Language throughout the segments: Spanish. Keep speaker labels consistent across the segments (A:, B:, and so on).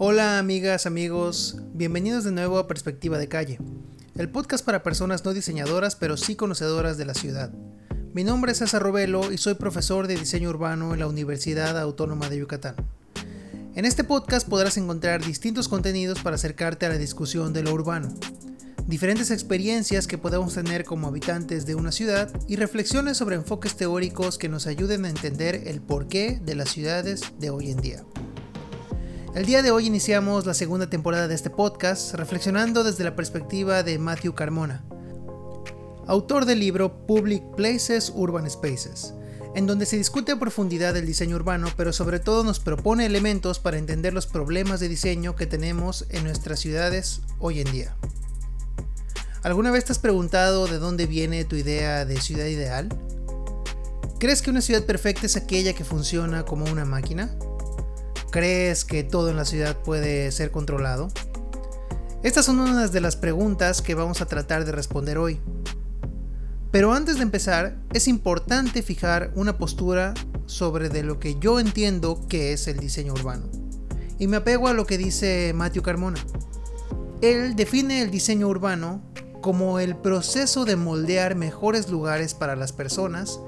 A: Hola amigas, amigos, bienvenidos de nuevo a Perspectiva de Calle, el podcast para personas no diseñadoras pero sí conocedoras de la ciudad. Mi nombre es César Robelo y soy profesor de diseño urbano en la Universidad Autónoma de Yucatán. En este podcast podrás encontrar distintos contenidos para acercarte a la discusión de lo urbano, diferentes experiencias que podemos tener como habitantes de una ciudad y reflexiones sobre enfoques teóricos que nos ayuden a entender el porqué de las ciudades de hoy en día. El día de hoy iniciamos la segunda temporada de este podcast reflexionando desde la perspectiva de Matthew Carmona, autor del libro Public Places Urban Spaces, en donde se discute a profundidad el diseño urbano, pero sobre todo nos propone elementos para entender los problemas de diseño que tenemos en nuestras ciudades hoy en día. ¿Alguna vez te has preguntado de dónde viene tu idea de ciudad ideal? ¿Crees que una ciudad perfecta es aquella que funciona como una máquina? ¿Crees que todo en la ciudad puede ser controlado? Estas son unas de las preguntas que vamos a tratar de responder hoy. Pero antes de empezar, es importante fijar una postura sobre de lo que yo entiendo que es el diseño urbano. Y me apego a lo que dice Matthew Carmona. Él define el diseño urbano como el proceso de moldear mejores lugares para las personas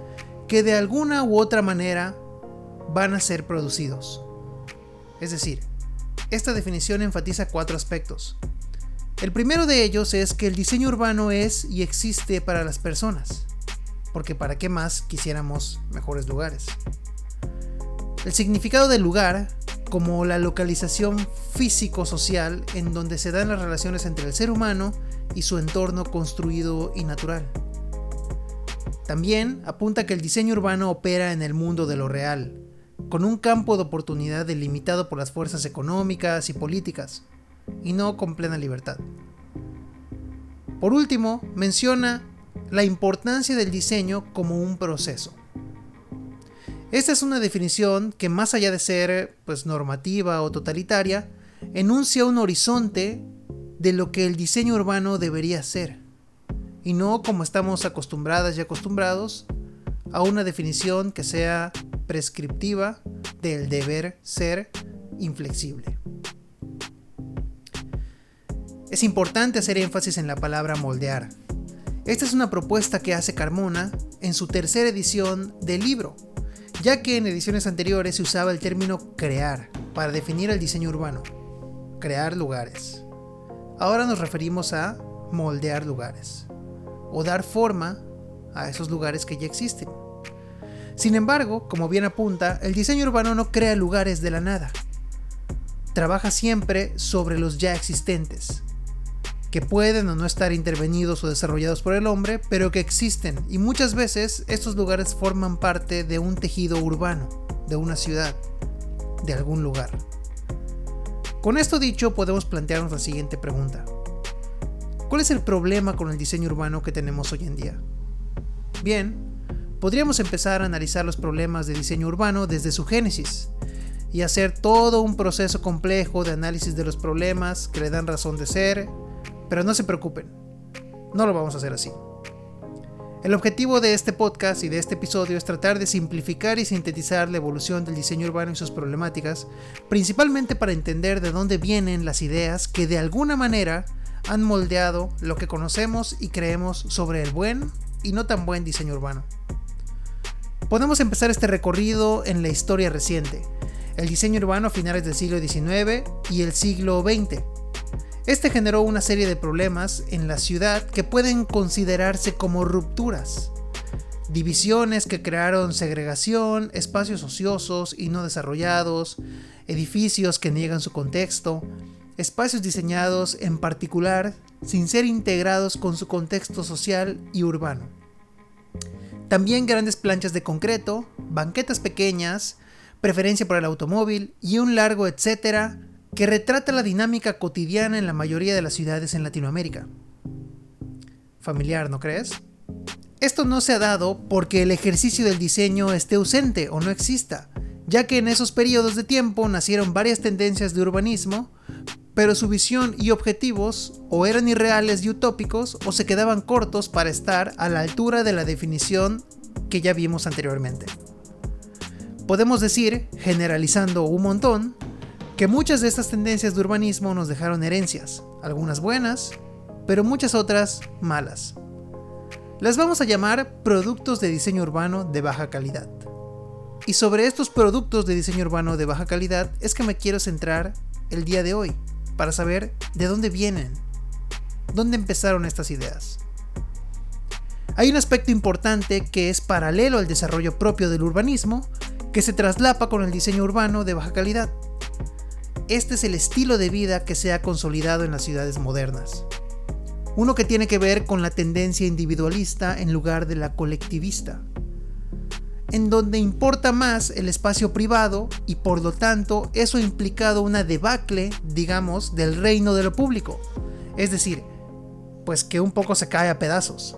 A: que de alguna u otra manera van a ser producidos. Es decir, esta definición enfatiza cuatro aspectos. El primero de ellos es que el diseño urbano es y existe para las personas, porque para qué más quisiéramos mejores lugares. El significado del lugar, como la localización físico-social en donde se dan las relaciones entre el ser humano y su entorno construido y natural. También apunta que el diseño urbano opera en el mundo de lo real, con un campo de oportunidad delimitado por las fuerzas económicas y políticas, y no con plena libertad. Por último, menciona la importancia del diseño como un proceso. Esta es una definición que más allá de ser pues, normativa o totalitaria, enuncia un horizonte de lo que el diseño urbano debería ser, y no como estamos acostumbradas y acostumbrados a una definición que sea prescriptiva del deber ser inflexible. Es importante hacer énfasis en la palabra moldear. Esta es una propuesta que hace Carmona en su tercera edición del libro, ya que en ediciones anteriores se usaba el término crear para definir el diseño urbano, crear lugares. Ahora nos referimos a moldear lugares, o dar forma a esos lugares que ya existen. Sin embargo, como bien apunta, el diseño urbano no crea lugares de la nada. Trabaja siempre sobre los ya existentes, que pueden o no estar intervenidos o desarrollados por el hombre, pero que existen y muchas veces estos lugares forman parte de un tejido urbano, de una ciudad, de algún lugar. Con esto dicho, podemos plantearnos la siguiente pregunta. ¿Cuál es el problema con el diseño urbano que tenemos hoy en día? Bien, podríamos empezar a analizar los problemas de diseño urbano desde su génesis y hacer todo un proceso complejo de análisis de los problemas que le dan razón de ser, pero no se preocupen, no lo vamos a hacer así. El objetivo de este podcast y de este episodio es tratar de simplificar y sintetizar la evolución del diseño urbano y sus problemáticas, principalmente para entender de dónde vienen las ideas que de alguna manera han moldeado lo que conocemos y creemos sobre el buen y no tan buen diseño urbano. Podemos empezar este recorrido en la historia reciente, el diseño urbano a finales del siglo XIX y el siglo XX. Este generó una serie de problemas en la ciudad que pueden considerarse como rupturas. Divisiones que crearon segregación, espacios ociosos y no desarrollados, edificios que niegan su contexto, espacios diseñados en particular sin ser integrados con su contexto social y urbano. También grandes planchas de concreto, banquetas pequeñas, preferencia por el automóvil y un largo etcétera que retrata la dinámica cotidiana en la mayoría de las ciudades en Latinoamérica. Familiar, ¿no crees? Esto no se ha dado porque el ejercicio del diseño esté ausente o no exista, ya que en esos periodos de tiempo nacieron varias tendencias de urbanismo, pero su visión y objetivos o eran irreales y utópicos o se quedaban cortos para estar a la altura de la definición que ya vimos anteriormente. Podemos decir, generalizando un montón, Que muchas de estas tendencias de urbanismo nos dejaron herencias, algunas buenas, pero muchas otras malas. Las vamos a llamar productos de diseño urbano de baja calidad. Y sobre estos productos de diseño urbano de baja calidad es que me quiero centrar el día de hoy, para saber de dónde vienen, dónde empezaron estas ideas. Hay un aspecto importante que es paralelo al desarrollo propio del urbanismo, que se traslapa con el diseño urbano de baja calidad. Este es el estilo de vida que se ha consolidado en las ciudades modernas. Uno que tiene que ver con la tendencia individualista en lugar de la colectivista, en donde importa más el espacio privado y por lo tanto eso ha implicado una debacle, digamos, del reino de lo público. Es decir, pues que un poco se cae a pedazos.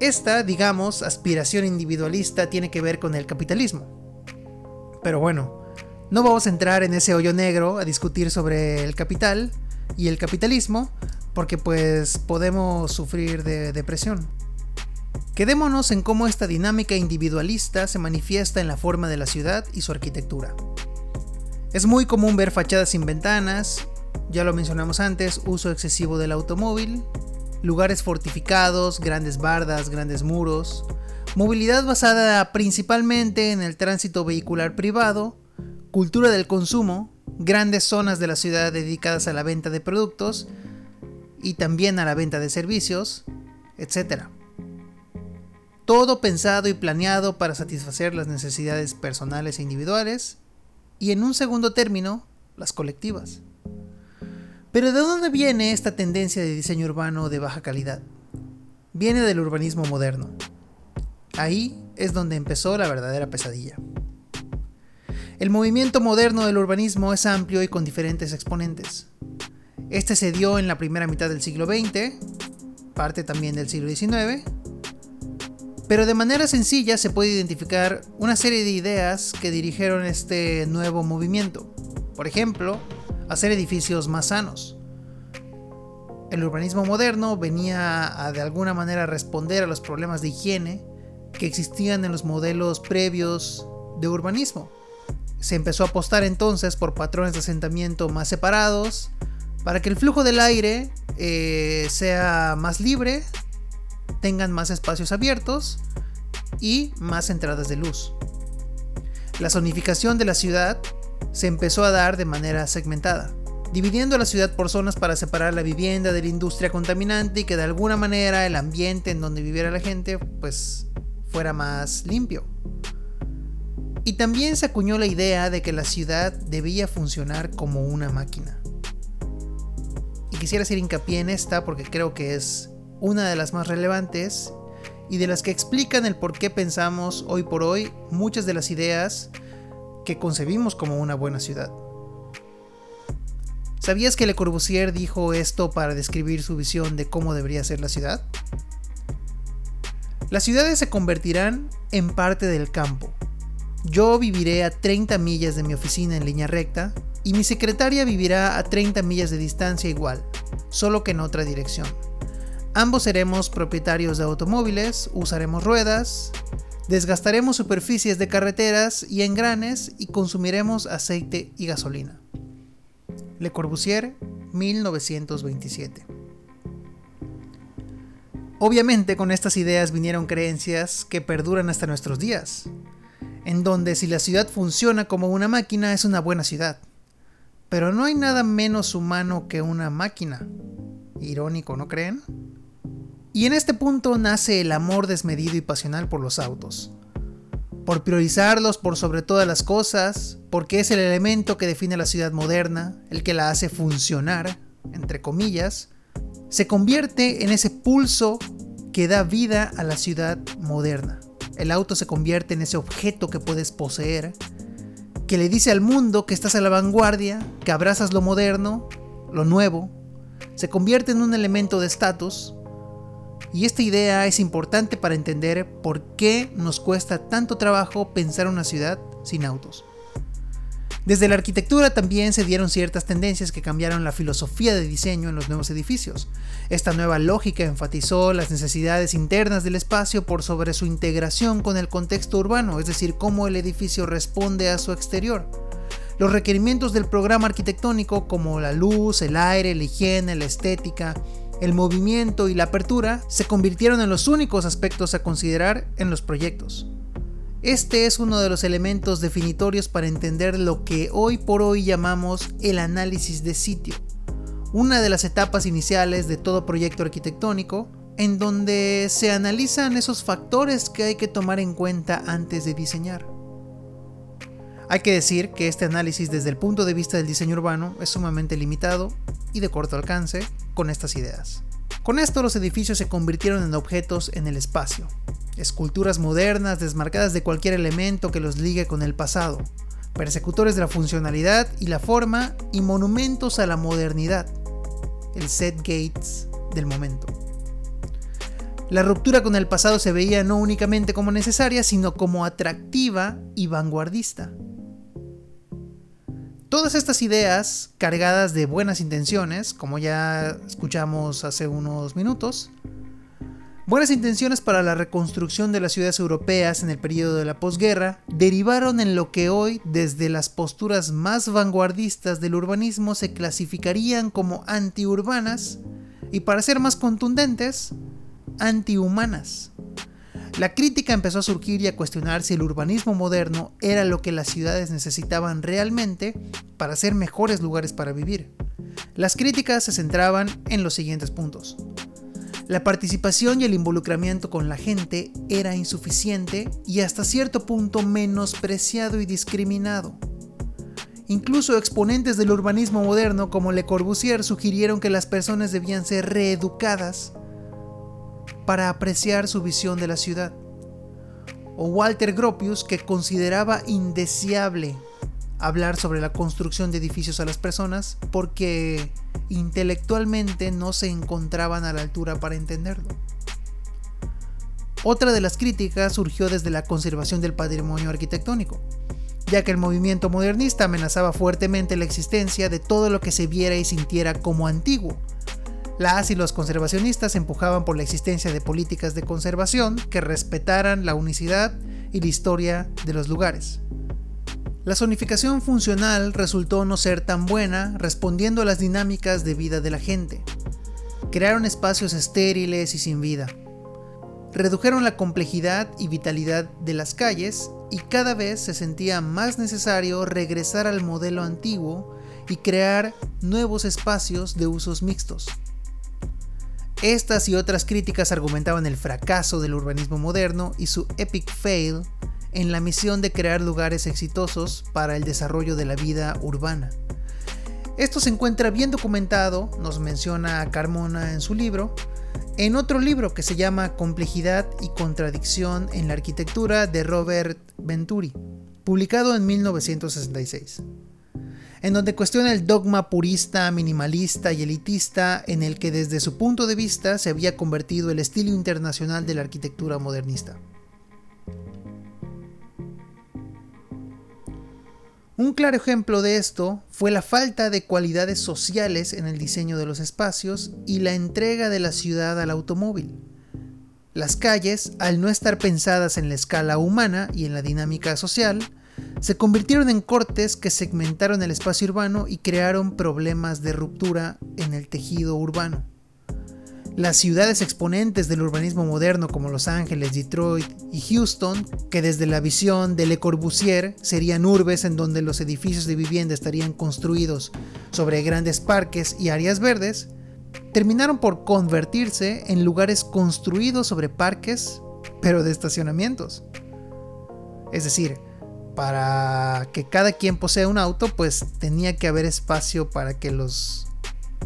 A: Esta, digamos, aspiración individualista tiene que ver con el capitalismo. Pero bueno, no vamos a entrar en ese hoyo negro a discutir sobre el capital y el capitalismo, porque pues podemos sufrir de depresión. Quedémonos en cómo esta dinámica individualista se manifiesta en la forma de la ciudad y su arquitectura. Es muy común ver fachadas sin ventanas, ya lo mencionamos antes, uso excesivo del automóvil, lugares fortificados, grandes bardas, grandes muros, movilidad basada principalmente en el tránsito vehicular privado, cultura del consumo, grandes zonas de la ciudad dedicadas a la venta de productos y también a la venta de servicios, etc. Todo pensado y planeado para satisfacer las necesidades personales e individuales y en un segundo término, las colectivas. Pero ¿de dónde viene esta tendencia de diseño urbano de baja calidad? Viene del urbanismo moderno. Ahí es donde empezó la verdadera pesadilla. El movimiento moderno del urbanismo es amplio y con diferentes exponentes. Este se dio en la primera mitad del siglo XX, parte también del siglo XIX, pero de manera sencilla se puede identificar una serie de ideas que dirigieron este nuevo movimiento. Por ejemplo, hacer edificios más sanos. El urbanismo moderno venía a de alguna manera responder a los problemas de higiene que existían en los modelos previos de urbanismo. Se empezó a apostar entonces por patrones de asentamiento más separados, para que el flujo del aire eh, sea más libre, tengan más espacios abiertos y más entradas de luz. La zonificación de la ciudad se empezó a dar de manera segmentada, dividiendo la ciudad por zonas para separar la vivienda de la industria contaminante y que de alguna manera el ambiente en donde viviera la gente pues fuera más limpio. Y también se acuñó la idea de que la ciudad debía funcionar como una máquina quisiera hacer hincapié en esta porque creo que es una de las más relevantes y de las que explican el por qué pensamos hoy por hoy muchas de las ideas que concebimos como una buena ciudad. ¿Sabías que Le Corbusier dijo esto para describir su visión de cómo debería ser la ciudad? Las ciudades se convertirán en parte del campo. Yo viviré a 30 millas de mi oficina en línea recta y mi secretaria vivirá a 30 millas de distancia igual, solo que en otra dirección. Ambos seremos propietarios de automóviles, usaremos ruedas, desgastaremos superficies de carreteras y engranes y consumiremos aceite y gasolina. Le Corbusier, 1927. Obviamente con estas ideas vinieron creencias que perduran hasta nuestros días, en donde si la ciudad funciona como una máquina es una buena ciudad. Pero no hay nada menos humano que una máquina. Irónico, ¿no creen? Y en este punto nace el amor desmedido y pasional por los autos. Por priorizarlos por sobre todas las cosas, porque es el elemento que define la ciudad moderna, el que la hace funcionar, entre comillas, se convierte en ese pulso que da vida a la ciudad moderna. El auto se convierte en ese objeto que puedes poseer, que le dice al mundo que estás a la vanguardia, que abrazas lo moderno, lo nuevo, se convierte en un elemento de estatus, y esta idea es importante para entender por qué nos cuesta tanto trabajo pensar una ciudad sin autos. Desde la arquitectura también se dieron ciertas tendencias que cambiaron la filosofía de diseño en los nuevos edificios. Esta nueva lógica enfatizó las necesidades internas del espacio por sobre su integración con el contexto urbano, es decir, cómo el edificio responde a su exterior. Los requerimientos del programa arquitectónico como la luz, el aire, la higiene, la estética, el movimiento y la apertura se convirtieron en los únicos aspectos a considerar en los proyectos. Este es uno de los elementos definitorios para entender lo que hoy por hoy llamamos el análisis de sitio, una de las etapas iniciales de todo proyecto arquitectónico, en donde se analizan esos factores que hay que tomar en cuenta antes de diseñar. Hay que decir que este análisis desde el punto de vista del diseño urbano es sumamente limitado y de corto alcance con estas ideas. Con esto los edificios se convirtieron en objetos en el espacio, esculturas modernas desmarcadas de cualquier elemento que los ligue con el pasado, persecutores de la funcionalidad y la forma y monumentos a la modernidad, el set gates del momento. La ruptura con el pasado se veía no únicamente como necesaria, sino como atractiva y vanguardista. Todas estas ideas, cargadas de buenas intenciones, como ya escuchamos hace unos minutos, buenas intenciones para la reconstrucción de las ciudades europeas en el periodo de la posguerra, derivaron en lo que hoy, desde las posturas más vanguardistas del urbanismo, se clasificarían como antiurbanas y, para ser más contundentes, antihumanas. La crítica empezó a surgir y a cuestionar si el urbanismo moderno era lo que las ciudades necesitaban realmente para ser mejores lugares para vivir. Las críticas se centraban en los siguientes puntos. La participación y el involucramiento con la gente era insuficiente y hasta cierto punto menospreciado y discriminado. Incluso exponentes del urbanismo moderno como Le Corbusier sugirieron que las personas debían ser reeducadas para apreciar su visión de la ciudad. O Walter Gropius, que consideraba indeseable hablar sobre la construcción de edificios a las personas porque intelectualmente no se encontraban a la altura para entenderlo. Otra de las críticas surgió desde la conservación del patrimonio arquitectónico, ya que el movimiento modernista amenazaba fuertemente la existencia de todo lo que se viera y sintiera como antiguo, las y los conservacionistas empujaban por la existencia de políticas de conservación que respetaran la unicidad y la historia de los lugares. La zonificación funcional resultó no ser tan buena respondiendo a las dinámicas de vida de la gente. Crearon espacios estériles y sin vida. Redujeron la complejidad y vitalidad de las calles y cada vez se sentía más necesario regresar al modelo antiguo y crear nuevos espacios de usos mixtos. Estas y otras críticas argumentaban el fracaso del urbanismo moderno y su epic fail en la misión de crear lugares exitosos para el desarrollo de la vida urbana. Esto se encuentra bien documentado, nos menciona Carmona en su libro, en otro libro que se llama Complejidad y Contradicción en la Arquitectura de Robert Venturi, publicado en 1966 en donde cuestiona el dogma purista, minimalista y elitista en el que desde su punto de vista se había convertido el estilo internacional de la arquitectura modernista. Un claro ejemplo de esto fue la falta de cualidades sociales en el diseño de los espacios y la entrega de la ciudad al automóvil. Las calles, al no estar pensadas en la escala humana y en la dinámica social, se convirtieron en cortes que segmentaron el espacio urbano y crearon problemas de ruptura en el tejido urbano. Las ciudades exponentes del urbanismo moderno como Los Ángeles, Detroit y Houston, que desde la visión de Le Corbusier serían urbes en donde los edificios de vivienda estarían construidos sobre grandes parques y áreas verdes, terminaron por convertirse en lugares construidos sobre parques, pero de estacionamientos. Es decir, para que cada quien posea un auto, pues tenía que haber espacio para que los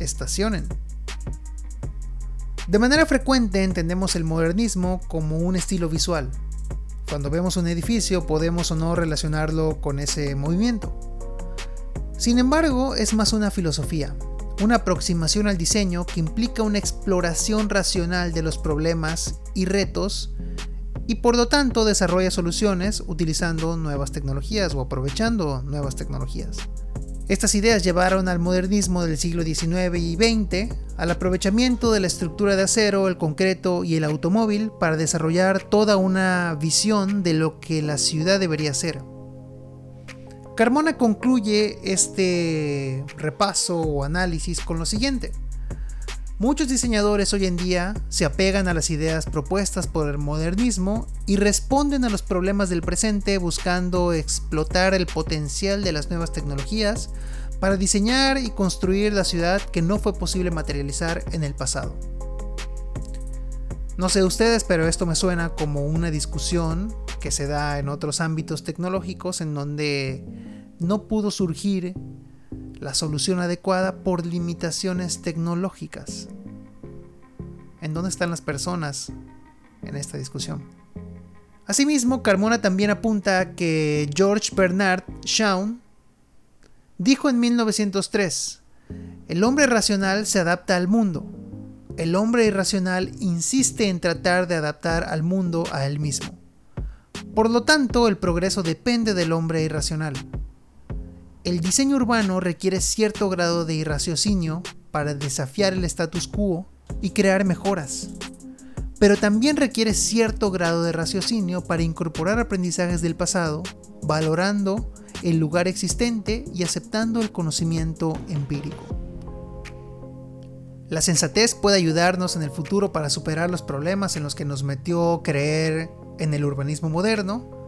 A: estacionen. De manera frecuente entendemos el modernismo como un estilo visual. Cuando vemos un edificio podemos o no relacionarlo con ese movimiento. Sin embargo, es más una filosofía, una aproximación al diseño que implica una exploración racional de los problemas y retos y por lo tanto desarrolla soluciones utilizando nuevas tecnologías o aprovechando nuevas tecnologías. Estas ideas llevaron al modernismo del siglo XIX y XX al aprovechamiento de la estructura de acero, el concreto y el automóvil para desarrollar toda una visión de lo que la ciudad debería ser. Carmona concluye este repaso o análisis con lo siguiente. Muchos diseñadores hoy en día se apegan a las ideas propuestas por el modernismo y responden a los problemas del presente buscando explotar el potencial de las nuevas tecnologías para diseñar y construir la ciudad que no fue posible materializar en el pasado. No sé ustedes, pero esto me suena como una discusión que se da en otros ámbitos tecnológicos en donde no pudo surgir la solución adecuada por limitaciones tecnológicas. ¿En dónde están las personas en esta discusión? Asimismo, Carmona también apunta que George Bernard Shaw dijo en 1903, el hombre racional se adapta al mundo, el hombre irracional insiste en tratar de adaptar al mundo a él mismo. Por lo tanto, el progreso depende del hombre irracional. El diseño urbano requiere cierto grado de irraciocinio para desafiar el status quo y crear mejoras, pero también requiere cierto grado de raciocinio para incorporar aprendizajes del pasado, valorando el lugar existente y aceptando el conocimiento empírico. La sensatez puede ayudarnos en el futuro para superar los problemas en los que nos metió creer en el urbanismo moderno,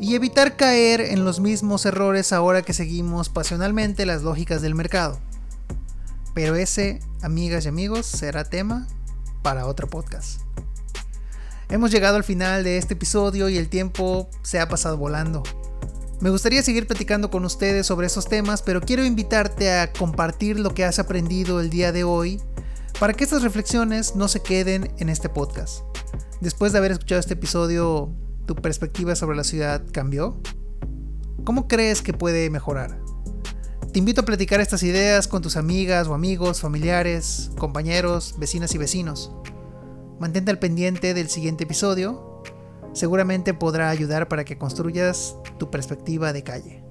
A: y evitar caer en los mismos errores ahora que seguimos pasionalmente las lógicas del mercado. Pero ese, amigas y amigos, será tema para otro podcast. Hemos llegado al final de este episodio y el tiempo se ha pasado volando. Me gustaría seguir platicando con ustedes sobre esos temas, pero quiero invitarte a compartir lo que has aprendido el día de hoy para que estas reflexiones no se queden en este podcast. Después de haber escuchado este episodio, ¿Tu perspectiva sobre la ciudad cambió? ¿Cómo crees que puede mejorar? Te invito a platicar estas ideas con tus amigas o amigos, familiares, compañeros, vecinas y vecinos. Mantente al pendiente del siguiente episodio. Seguramente podrá ayudar para que construyas tu perspectiva de calle.